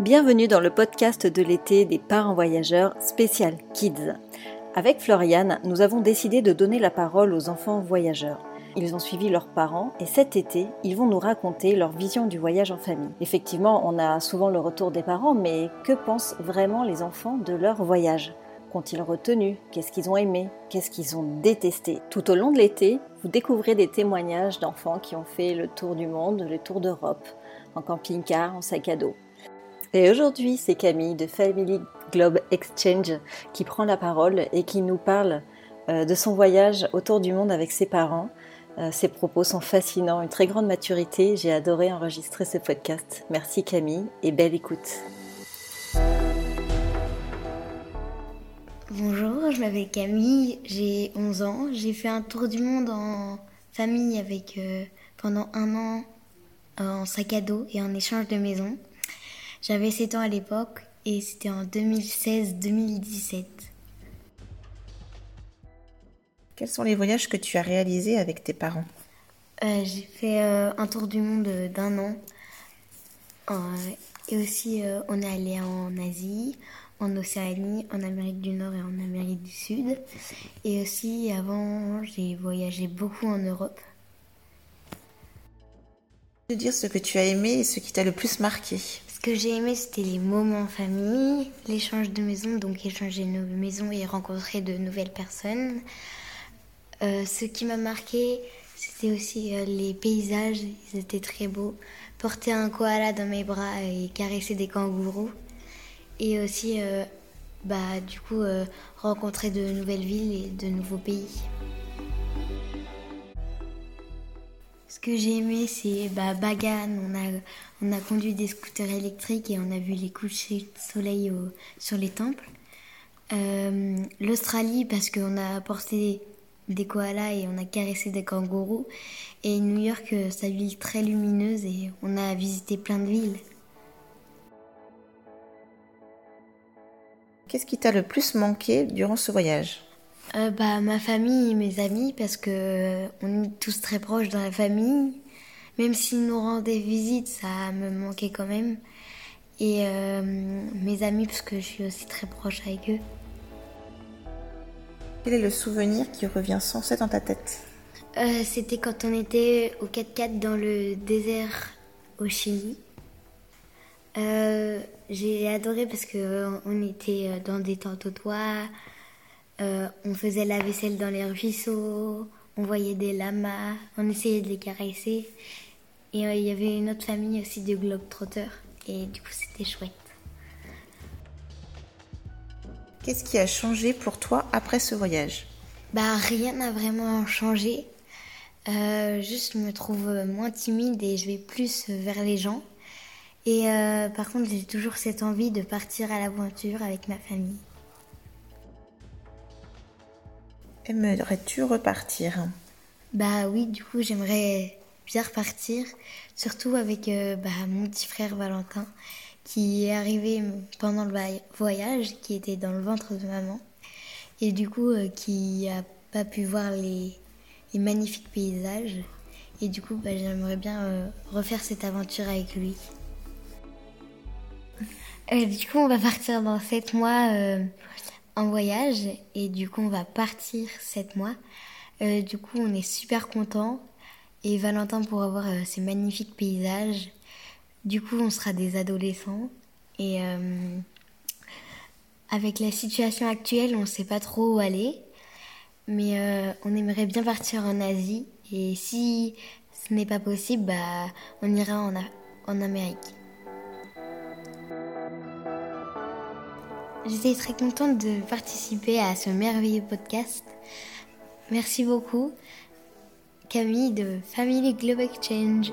Bienvenue dans le podcast de l'été des parents voyageurs spécial Kids. Avec Floriane, nous avons décidé de donner la parole aux enfants voyageurs. Ils ont suivi leurs parents et cet été, ils vont nous raconter leur vision du voyage en famille. Effectivement, on a souvent le retour des parents, mais que pensent vraiment les enfants de leur voyage? Qu'ont-ils retenu? Qu'est-ce qu'ils ont aimé? Qu'est-ce qu'ils ont détesté? Tout au long de l'été, vous découvrez des témoignages d'enfants qui ont fait le tour du monde, le tour d'Europe, en camping-car, en sac à dos. Et aujourd'hui, c'est Camille de Family Globe Exchange qui prend la parole et qui nous parle euh, de son voyage autour du monde avec ses parents. Euh, ses propos sont fascinants, une très grande maturité. J'ai adoré enregistrer ce podcast. Merci Camille et belle écoute. Bonjour, je m'appelle Camille, j'ai 11 ans. J'ai fait un tour du monde en famille avec euh, pendant un an en sac à dos et en échange de maison. J'avais 7 ans à l'époque et c'était en 2016-2017. Quels sont les voyages que tu as réalisés avec tes parents? Euh, J'ai fait euh, un tour du monde d'un an. Euh, et aussi, on est allé en Asie, en Océanie, en Amérique du Nord et en Amérique du Sud. Et aussi, avant, j'ai voyagé beaucoup en Europe. De dire ce que tu as aimé et ce qui t'a le plus marqué? Ce que j'ai aimé, c'était les moments en famille, l'échange de maisons, donc échanger nos maisons et rencontrer de nouvelles personnes. Euh, ce qui m'a marqué, c'était aussi euh, les paysages, ils étaient très beaux. Porter un koala dans mes bras et caresser des kangourous. Et aussi, euh, bah, du coup, rencontrer de nouvelles villes et de nouveaux pays. Ce que j'ai aimé, c'est bah, Bagan. On a, on a conduit des scooters électriques et on a vu les couchers de soleil sur les temples. Euh, L'Australie, parce qu'on a apporté des koalas et on a caressé des kangourous. Et New York, euh, sa ville très lumineuse et on a visité plein de villes. Qu'est-ce qui t'a le plus manqué durant ce voyage? Euh, bah, Ma famille et mes amis, parce que euh, on est tous très proches dans la famille. Même s'ils nous rendaient visite, ça me manquait quand même. Et euh, mes amis, parce que je suis aussi très proche avec eux. Quel est le souvenir qui revient sans cesse dans ta tête? C'était quand on était au 4x4 dans le désert au Chili. J'ai adoré parce que on était dans des tentes au toit, on faisait la vaisselle dans les ruisseaux, on voyait des lamas, on essayait de les caresser. Et euh, il y avait une autre famille aussi de globetrotters. Et du coup, c'était chouette. Qu'est-ce qui a changé pour toi après ce voyage? Bah, rien n'a vraiment changé. Euh, juste, je me trouve moins timide et je vais plus vers les gens. Et par contre, j'ai toujours cette envie de partir à l'aventure avec ma famille. Aimerais-tu repartir? Bah oui, du coup, j'aimerais bien repartir, surtout avec euh, bah, mon petit frère Valentin, qui est arrivé pendant le voyage, qui était dans le ventre de maman, et du coup, euh, qui a pas pu voir les, magnifiques paysages. Et du coup, bah, j'aimerais bien euh, refaire cette aventure avec lui. du coup, on va partir dans 7 mois en voyage et du coup on va partir sept mois. Euh, du coup on est super content et Valentin pourra voir euh, ces magnifiques paysages. Du coup on sera des adolescents et euh, avec la situation actuelle on sait pas trop où aller. Mais on aimerait bien partir en Asie et si ce n'est pas possible, bah, on ira en Amérique. J'étais très contente de participer à ce merveilleux podcast. Merci beaucoup, Camille de Family Global Exchange.